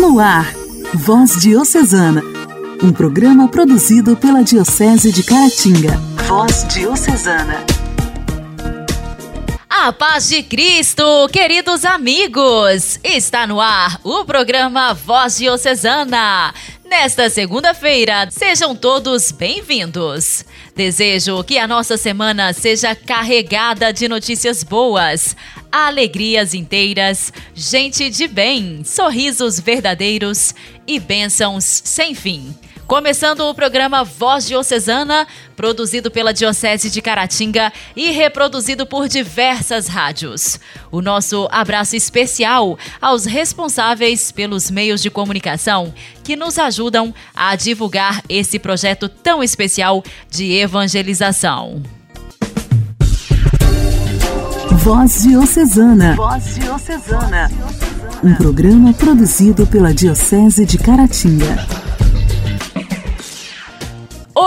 No ar, Voz Diocesana, um programa produzido pela Diocese de Caratinga. Voz Diocesana. A paz de Cristo, queridos amigos! Está no ar o programa Voz Diocesana. Nesta segunda-feira, sejam todos bem-vindos. Desejo que a nossa semana seja carregada de notícias boas, alegrias inteiras, gente de bem, sorrisos verdadeiros e bênçãos sem fim. Começando o programa Voz Diocesana, produzido pela Diocese de Caratinga e reproduzido por diversas rádios. O nosso abraço especial aos responsáveis pelos meios de comunicação que nos ajudam a divulgar esse projeto tão especial de evangelização. Voz Diocesana. Voz Diocesana. Um programa produzido pela Diocese de Caratinga.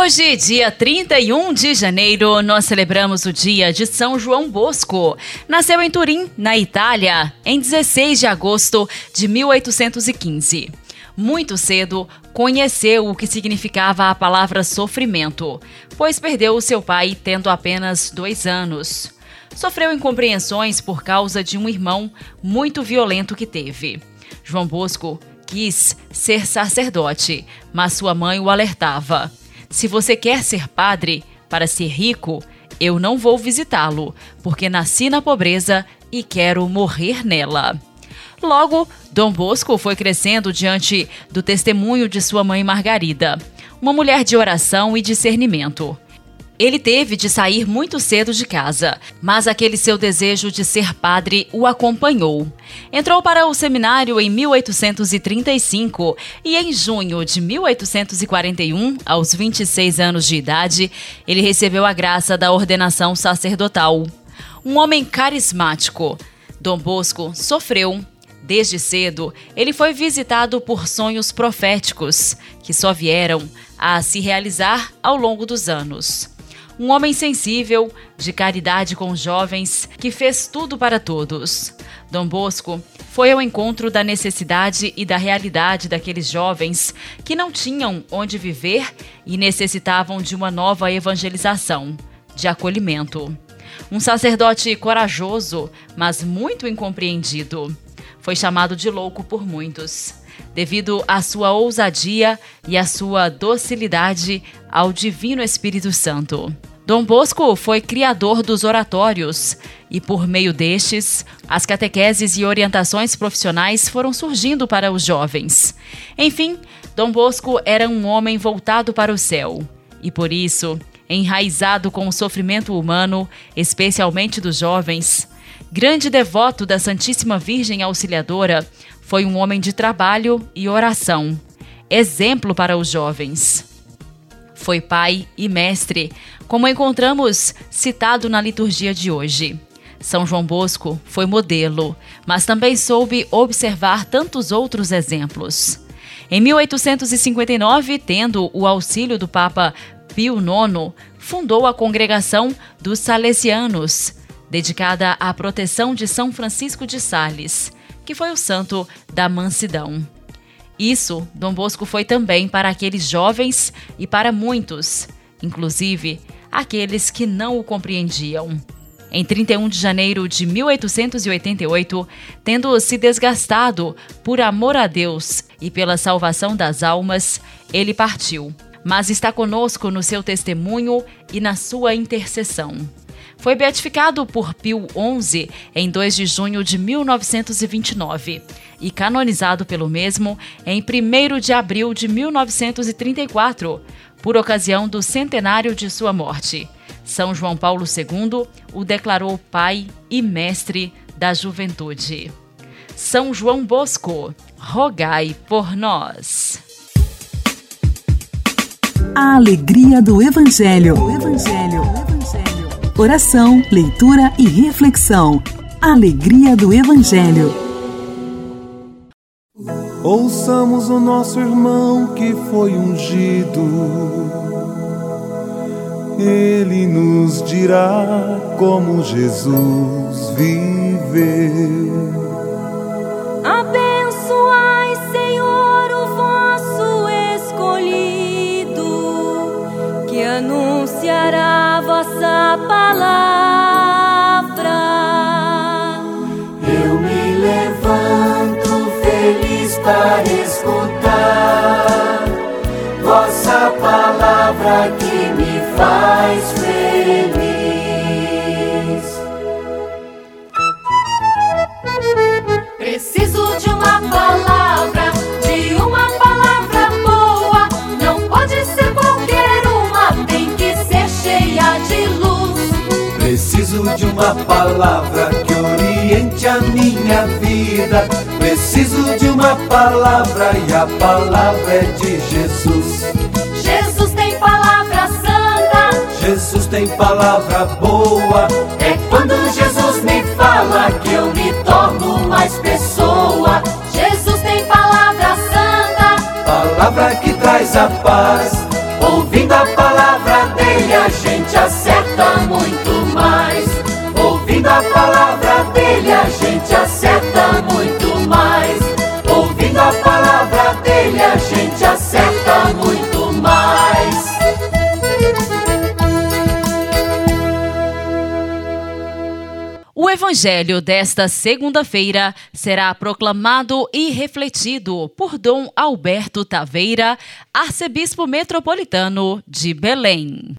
Hoje, dia 31 de janeiro, nós celebramos o dia de São João Bosco. Nasceu em Turim, na Itália, em 16 de agosto de 1815. Muito cedo, conheceu o que significava a palavra sofrimento, pois perdeu seu pai tendo apenas dois anos. Sofreu incompreensões por causa de um irmão muito violento que teve. João Bosco quis ser sacerdote, mas sua mãe o alertava. Se você quer ser padre para ser rico, eu não vou visitá-lo, porque nasci na pobreza e quero morrer nela. Logo, Dom Bosco foi crescendo diante do testemunho de sua mãe Margarida, uma mulher de oração e discernimento. Ele teve de sair muito cedo de casa, mas aquele seu desejo de ser padre o acompanhou. Entrou para o seminário em 1835 e, em junho de 1841, aos 26 anos de idade, ele recebeu a graça da ordenação sacerdotal. Um homem carismático, Dom Bosco sofreu Desde cedo, ele foi visitado por sonhos proféticos, que só vieram a se realizar ao longo dos anos um homem sensível, de caridade com os jovens, que fez tudo para todos. Dom Bosco foi ao encontro da necessidade e da realidade daqueles jovens que não tinham onde viver e necessitavam de uma nova evangelização, de acolhimento. Um sacerdote corajoso, mas muito incompreendido. Foi chamado de louco por muitos devido à sua ousadia e à sua docilidade ao Divino Espírito Santo. Dom Bosco foi criador dos oratórios e, por meio destes, as catequeses e orientações profissionais foram surgindo para os jovens. Enfim, Dom Bosco era um homem voltado para o céu e, por isso, enraizado com o sofrimento humano, especialmente dos jovens, grande devoto da Santíssima Virgem Auxiliadora, foi um homem de trabalho e oração, exemplo para os jovens. Foi pai e mestre, como encontramos citado na liturgia de hoje. São João Bosco foi modelo, mas também soube observar tantos outros exemplos. Em 1859, tendo o auxílio do Papa Pio IX, fundou a Congregação dos Salesianos, dedicada à proteção de São Francisco de Sales, que foi o santo da mansidão. Isso, Dom Bosco foi também para aqueles jovens e para muitos, inclusive aqueles que não o compreendiam. Em 31 de janeiro de 1888, tendo se desgastado por amor a Deus e pela salvação das almas, ele partiu, mas está conosco no seu testemunho e na sua intercessão. Foi beatificado por Pio XI em 2 de junho de 1929 e canonizado pelo mesmo em 1 de abril de 1934, por ocasião do centenário de sua morte. São João Paulo II o declarou pai e mestre da juventude. São João Bosco, rogai por nós. A alegria do Evangelho. O Evangelho. Oração, leitura e reflexão. Alegria do Evangelho. Ouçamos o nosso irmão que foi ungido. Ele nos dirá como Jesus viveu. Vossa palavra. Eu me levanto feliz para escutar vossa palavra que me faz feliz. Preciso de uma palavra que oriente a minha vida. Preciso de uma palavra e a palavra é de Jesus. Jesus tem palavra santa, Jesus tem palavra boa. É quando Jesus me fala que eu me torno mais pessoa. Jesus tem palavra santa, Palavra que traz a paz. Ouvindo a palavra dele, a gente acerta muito dele, a gente acerta muito mais. Ouvindo a palavra dele, a gente acerta muito mais. O evangelho desta segunda-feira será proclamado e refletido por Dom Alberto Taveira, arcebispo metropolitano de Belém.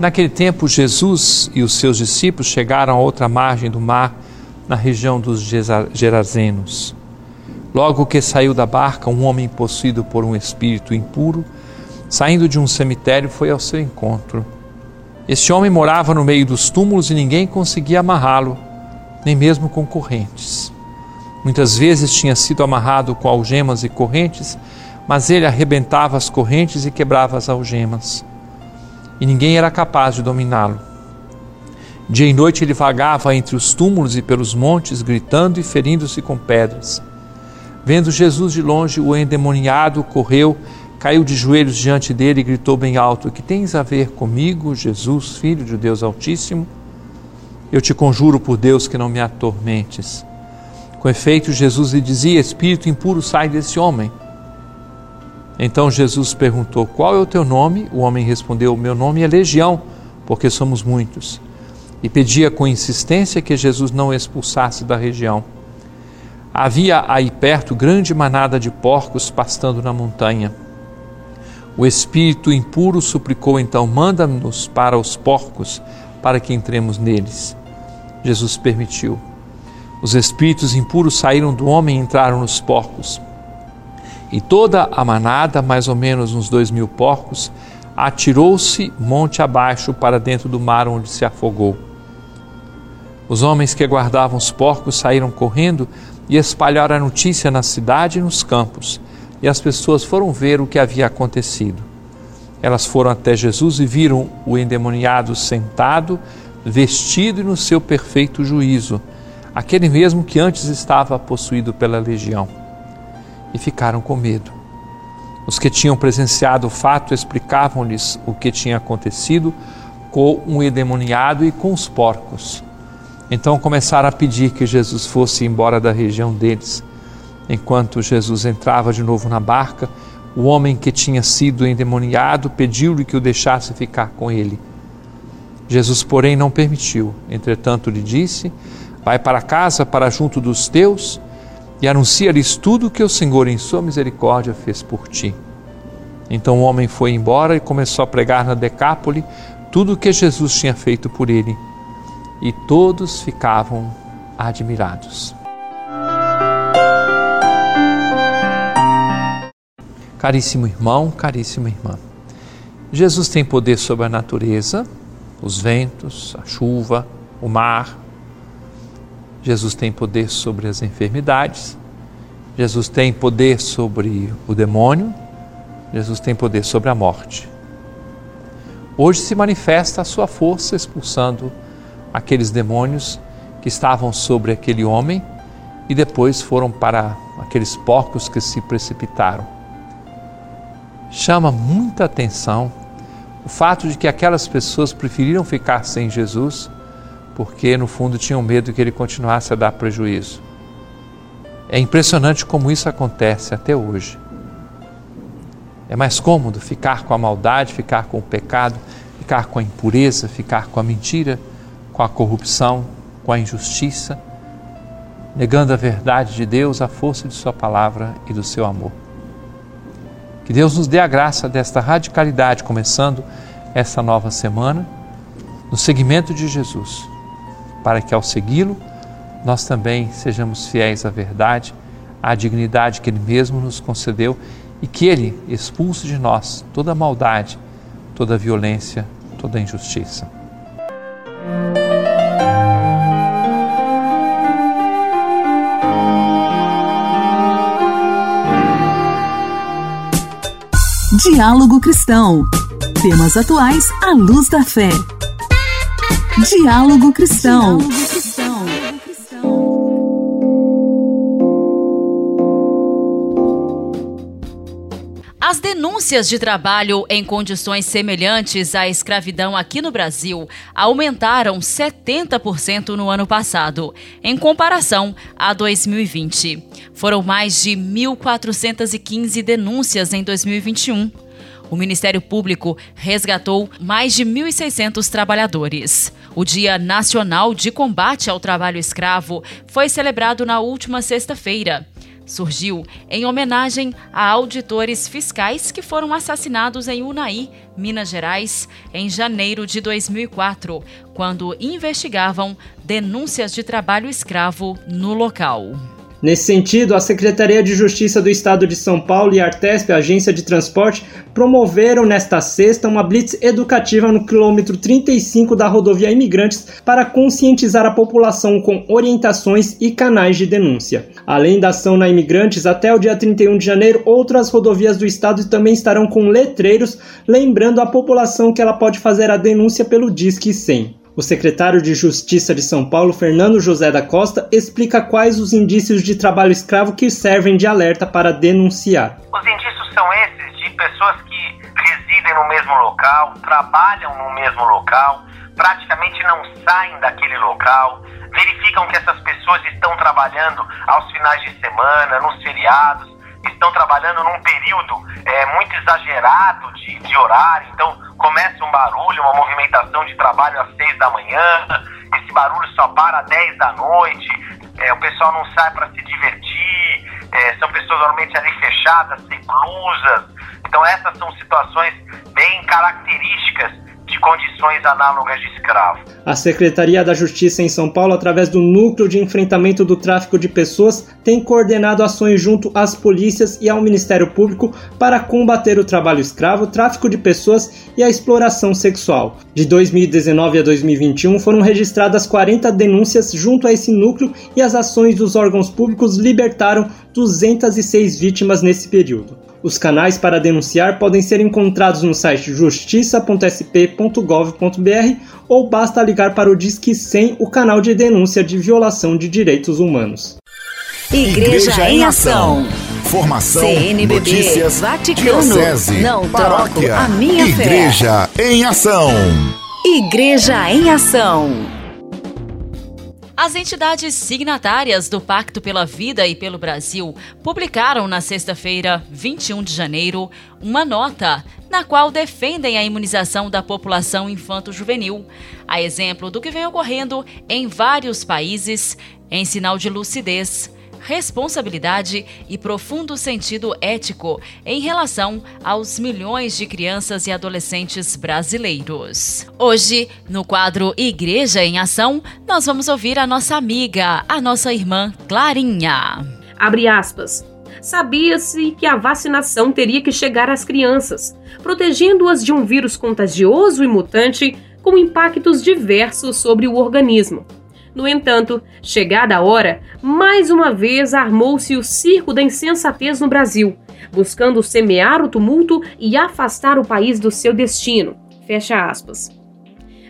Naquele tempo, Jesus e os seus discípulos chegaram a outra margem do mar, na região dos Gerazenos. Logo que saiu da barca, um homem possuído por um espírito impuro, saindo de um cemitério, foi ao seu encontro. Este homem morava no meio dos túmulos e ninguém conseguia amarrá-lo, nem mesmo com correntes. Muitas vezes tinha sido amarrado com algemas e correntes, mas ele arrebentava as correntes e quebrava as algemas e ninguém era capaz de dominá-lo. Dia e noite ele vagava entre os túmulos e pelos montes, gritando e ferindo-se com pedras. Vendo Jesus de longe, o endemoniado correu, caiu de joelhos diante dele e gritou bem alto: Que tens a ver comigo, Jesus, filho de Deus Altíssimo? Eu te conjuro por Deus que não me atormentes. Com efeito, Jesus lhe dizia: Espírito impuro, sai desse homem. Então Jesus perguntou: Qual é o teu nome? O homem respondeu: Meu nome é Legião, porque somos muitos. E pedia com insistência que Jesus não expulsasse da região. Havia aí perto grande manada de porcos pastando na montanha. O espírito impuro suplicou então: Manda-nos para os porcos, para que entremos neles. Jesus permitiu. Os espíritos impuros saíram do homem e entraram nos porcos. E toda a manada, mais ou menos uns dois mil porcos, atirou-se monte abaixo para dentro do mar onde se afogou. Os homens que guardavam os porcos saíram correndo e espalharam a notícia na cidade e nos campos, e as pessoas foram ver o que havia acontecido. Elas foram até Jesus e viram o endemoniado sentado, vestido e no seu perfeito juízo, aquele mesmo que antes estava possuído pela legião e ficaram com medo. Os que tinham presenciado o fato explicavam-lhes o que tinha acontecido com um endemoniado e com os porcos. Então começaram a pedir que Jesus fosse embora da região deles. Enquanto Jesus entrava de novo na barca, o homem que tinha sido endemoniado pediu-lhe que o deixasse ficar com ele. Jesus, porém, não permitiu. Entretanto, lhe disse: Vai para casa, para junto dos teus e anuncia-lhes tudo o que o Senhor, em sua misericórdia, fez por ti. Então o homem foi embora e começou a pregar na Decápole tudo o que Jesus tinha feito por ele. E todos ficavam admirados. Caríssimo irmão, caríssima irmã, Jesus tem poder sobre a natureza, os ventos, a chuva, o mar, Jesus tem poder sobre as enfermidades, Jesus tem poder sobre o demônio, Jesus tem poder sobre a morte. Hoje se manifesta a sua força expulsando aqueles demônios que estavam sobre aquele homem e depois foram para aqueles porcos que se precipitaram. chama muita atenção o fato de que aquelas pessoas preferiram ficar sem Jesus porque, no fundo, tinham medo que ele continuasse a dar prejuízo. É impressionante como isso acontece até hoje. É mais cômodo ficar com a maldade, ficar com o pecado, ficar com a impureza, ficar com a mentira, com a corrupção, com a injustiça, negando a verdade de Deus, a força de Sua palavra e do seu amor. Que Deus nos dê a graça desta radicalidade, começando essa nova semana, no seguimento de Jesus, para que ao segui-lo, nós também sejamos fiéis à verdade, à dignidade que Ele mesmo nos concedeu e que Ele expulse de nós toda maldade, toda violência, toda injustiça. Diálogo Cristão. Temas atuais à luz da fé. Diálogo Cristão. As denúncias de trabalho em condições semelhantes à escravidão aqui no Brasil aumentaram 70% no ano passado, em comparação a 2020. Foram mais de 1.415 denúncias em 2021. O Ministério Público resgatou mais de 1.600 trabalhadores. O Dia Nacional de Combate ao Trabalho Escravo foi celebrado na última sexta-feira surgiu em homenagem a auditores fiscais que foram assassinados em Unai, Minas Gerais, em janeiro de 2004, quando investigavam denúncias de trabalho escravo no local. Nesse sentido, a Secretaria de Justiça do Estado de São Paulo e a Artesp, a agência de transporte, promoveram nesta sexta uma blitz educativa no quilômetro 35 da rodovia Imigrantes para conscientizar a população com orientações e canais de denúncia. Além da ação na Imigrantes, até o dia 31 de janeiro, outras rodovias do estado também estarão com letreiros lembrando a população que ela pode fazer a denúncia pelo Disque 100. O secretário de Justiça de São Paulo, Fernando José da Costa, explica quais os indícios de trabalho escravo que servem de alerta para denunciar. Os indícios são esses de pessoas que residem no mesmo local, trabalham no mesmo local, praticamente não saem daquele local, verificam que essas pessoas estão trabalhando aos finais de semana, nos feriados, estão trabalhando num período é, muito exagerado de, de horário, então começa um barulho, uma movimentação de trabalho às seis da manhã, esse barulho só para às dez da noite, é, o pessoal não sai para se divertir, é, são pessoas normalmente ali fechadas, sem blusas, então essas são situações bem características de condições análogas de escravo. A Secretaria da Justiça em São Paulo, através do Núcleo de Enfrentamento do Tráfico de Pessoas, tem coordenado ações junto às polícias e ao Ministério Público para combater o trabalho escravo, o tráfico de pessoas e a exploração sexual. De 2019 a 2021 foram registradas 40 denúncias junto a esse núcleo e as ações dos órgãos públicos libertaram 206 vítimas nesse período. Os canais para denunciar podem ser encontrados no site justiça.sp.gov.br ou basta ligar para o Disque 100, o canal de denúncia de violação de direitos humanos. Igreja, Igreja em Ação. Formação, CNBB, notícias, Vaticano, diocese, não paróquia, troco a minha Igreja fé. em Ação. Igreja em Ação. As entidades signatárias do Pacto pela Vida e pelo Brasil publicaram na sexta-feira, 21 de janeiro, uma nota na qual defendem a imunização da população infanto-juvenil, a exemplo do que vem ocorrendo em vários países, em sinal de lucidez responsabilidade e profundo sentido ético em relação aos milhões de crianças e adolescentes brasileiros. Hoje, no quadro Igreja em Ação, nós vamos ouvir a nossa amiga, a nossa irmã Clarinha. Abre aspas. Sabia-se que a vacinação teria que chegar às crianças, protegendo-as de um vírus contagioso e mutante com impactos diversos sobre o organismo. No entanto, chegada a hora, mais uma vez armou-se o circo da insensatez no Brasil, buscando semear o tumulto e afastar o país do seu destino. Fecha aspas.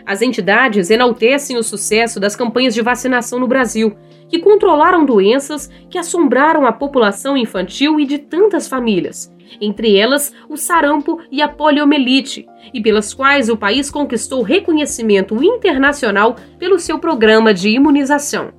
As entidades enaltecem o sucesso das campanhas de vacinação no Brasil, que controlaram doenças que assombraram a população infantil e de tantas famílias, entre elas o sarampo e a poliomielite, e pelas quais o país conquistou reconhecimento internacional pelo seu programa de imunização.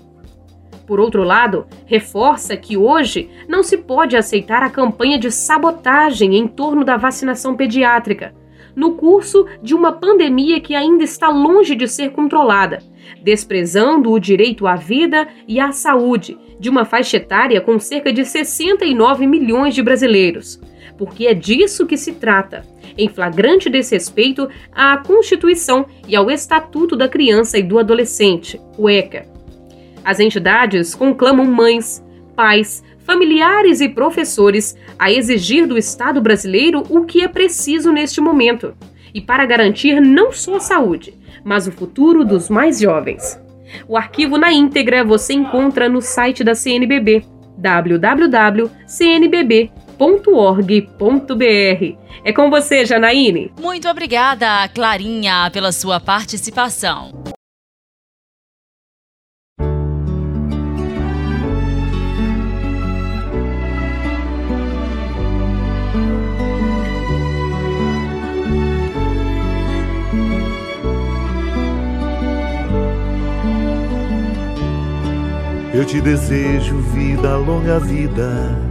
Por outro lado, reforça que hoje não se pode aceitar a campanha de sabotagem em torno da vacinação pediátrica, no curso de uma pandemia que ainda está longe de ser controlada, desprezando o direito à vida e à saúde de uma faixa etária com cerca de 69 milhões de brasileiros. Porque é disso que se trata, em flagrante desrespeito à Constituição e ao Estatuto da Criança e do Adolescente, o ECA. As entidades conclamam mães, pais, familiares e professores a exigir do Estado brasileiro o que é preciso neste momento e para garantir não só a saúde, mas o futuro dos mais jovens. O arquivo na íntegra você encontra no site da CNBB www.cnbb.org.br. É com você, Janaíne. Muito obrigada, Clarinha, pela sua participação. Eu te desejo vida, longa vida.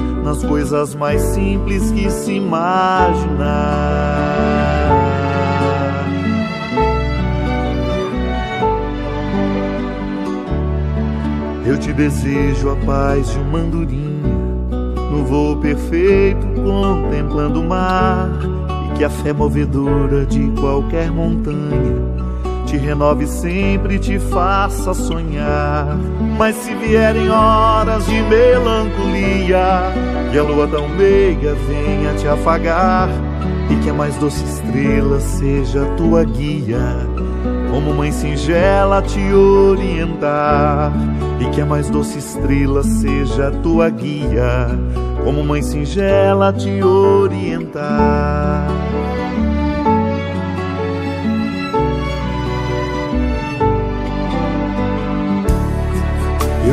nas coisas mais simples que se imaginar. Eu te desejo a paz de uma andorinha no voo perfeito contemplando o mar e que a fé movedora de qualquer montanha te renove sempre, te faça sonhar. Mas se vierem horas de melancolia, que a lua tão meiga venha te afagar, e que a mais doce estrela seja tua guia, como mãe singela te orientar, e que a mais doce estrela seja tua guia, como mãe singela te orientar.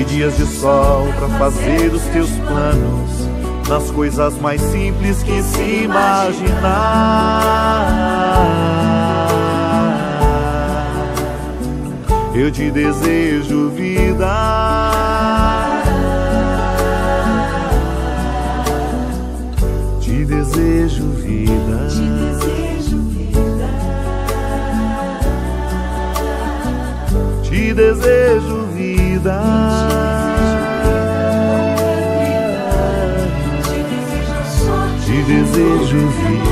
e dias de sol para fazer os teus planos nas coisas mais simples que se imaginar. Eu te desejo vida. Te desejo vida. Te desejo vida. Te desejo vida. desejo vida.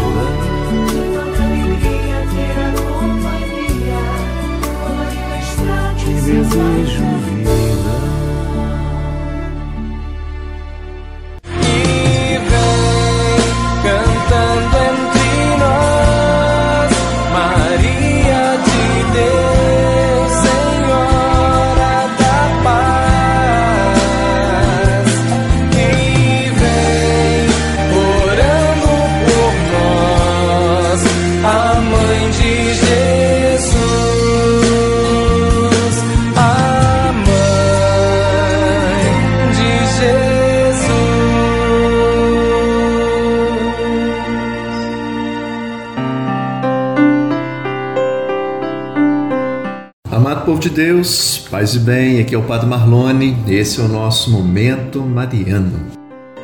Deus, paz e bem, aqui é o Padre Marlone, esse é o nosso Momento Mariano.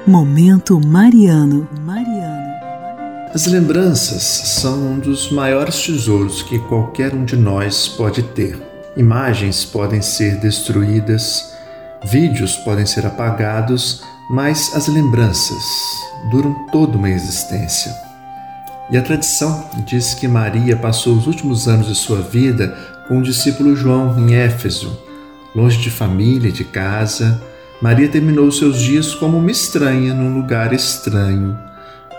Momento Mariano. Mariano. As lembranças são um dos maiores tesouros que qualquer um de nós pode ter. Imagens podem ser destruídas, vídeos podem ser apagados, mas as lembranças duram toda uma existência. E a tradição diz que Maria passou os últimos anos de sua vida com o discípulo João em Éfeso, longe de família e de casa. Maria terminou seus dias como uma estranha num lugar estranho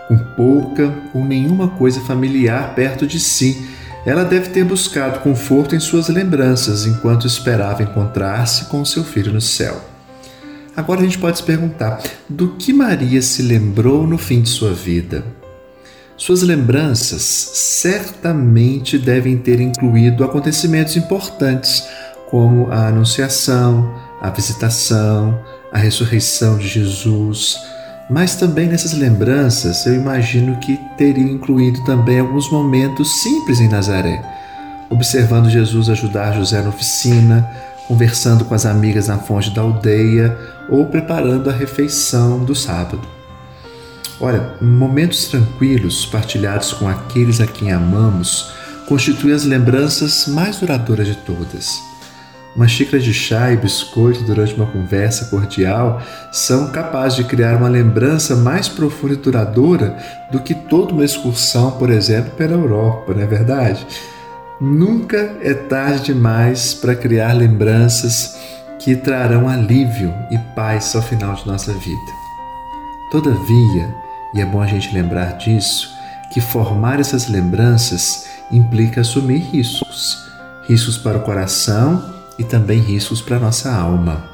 com pouca ou nenhuma coisa familiar perto de si, ela deve ter buscado conforto em suas lembranças enquanto esperava encontrar-se com seu filho no céu. Agora a gente pode se perguntar: do que Maria se lembrou no fim de sua vida? Suas lembranças certamente devem ter incluído acontecimentos importantes, como a Anunciação, a visitação, a ressurreição de Jesus, mas também nessas lembranças eu imagino que teria incluído também alguns momentos simples em Nazaré, observando Jesus ajudar José na oficina, conversando com as amigas na fonte da aldeia ou preparando a refeição do sábado. Olha, momentos tranquilos partilhados com aqueles a quem amamos constituem as lembranças mais duradouras de todas. Uma xícara de chá e biscoito durante uma conversa cordial são capazes de criar uma lembrança mais profunda e duradoura do que toda uma excursão, por exemplo, pela Europa, não é verdade? Nunca é tarde demais para criar lembranças que trarão alívio e paz ao final de nossa vida. Todavia, e é bom a gente lembrar disso, que formar essas lembranças implica assumir riscos riscos para o coração e também riscos para nossa alma.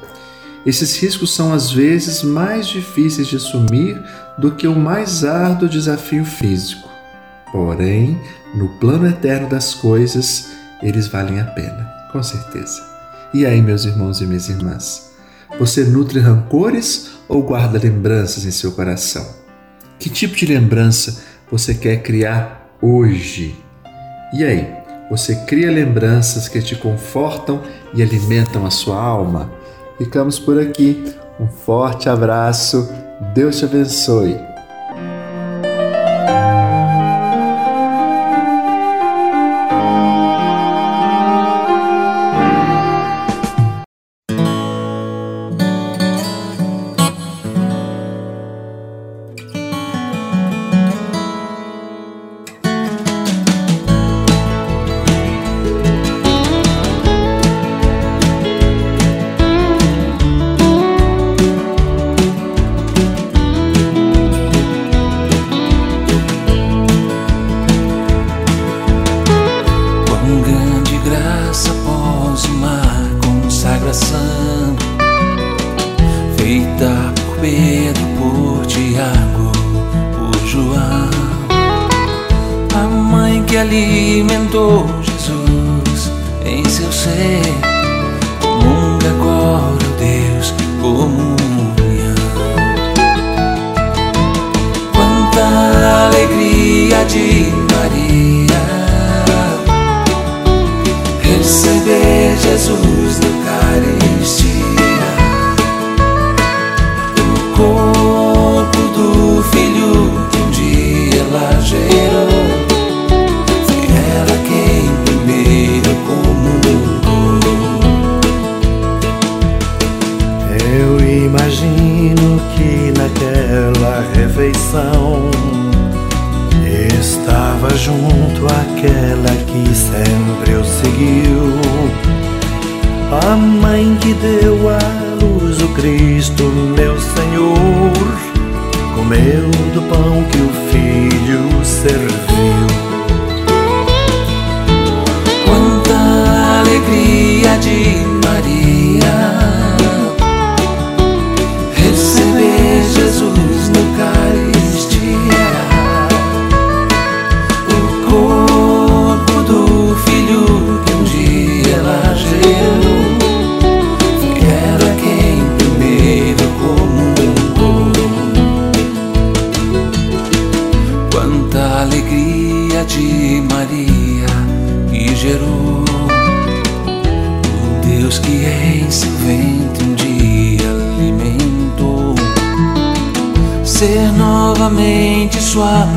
Esses riscos são às vezes mais difíceis de assumir do que o mais árduo desafio físico. Porém, no plano eterno das coisas, eles valem a pena, com certeza. E aí, meus irmãos e minhas irmãs? Você nutre rancores ou guarda lembranças em seu coração? Que tipo de lembrança você quer criar hoje? E aí, você cria lembranças que te confortam e alimentam a sua alma. Ficamos por aqui. Um forte abraço. Deus te abençoe. Ser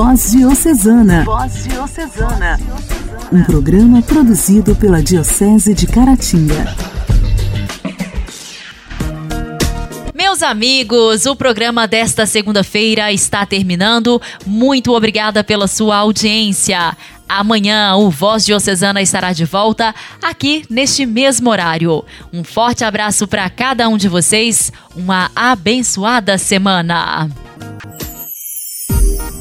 Voz Diocesana. Voz Diocesana. Um programa produzido pela Diocese de Caratinga. Meus amigos, o programa desta segunda-feira está terminando. Muito obrigada pela sua audiência. Amanhã o Voz Diocesana estará de volta aqui neste mesmo horário. Um forte abraço para cada um de vocês. Uma abençoada semana.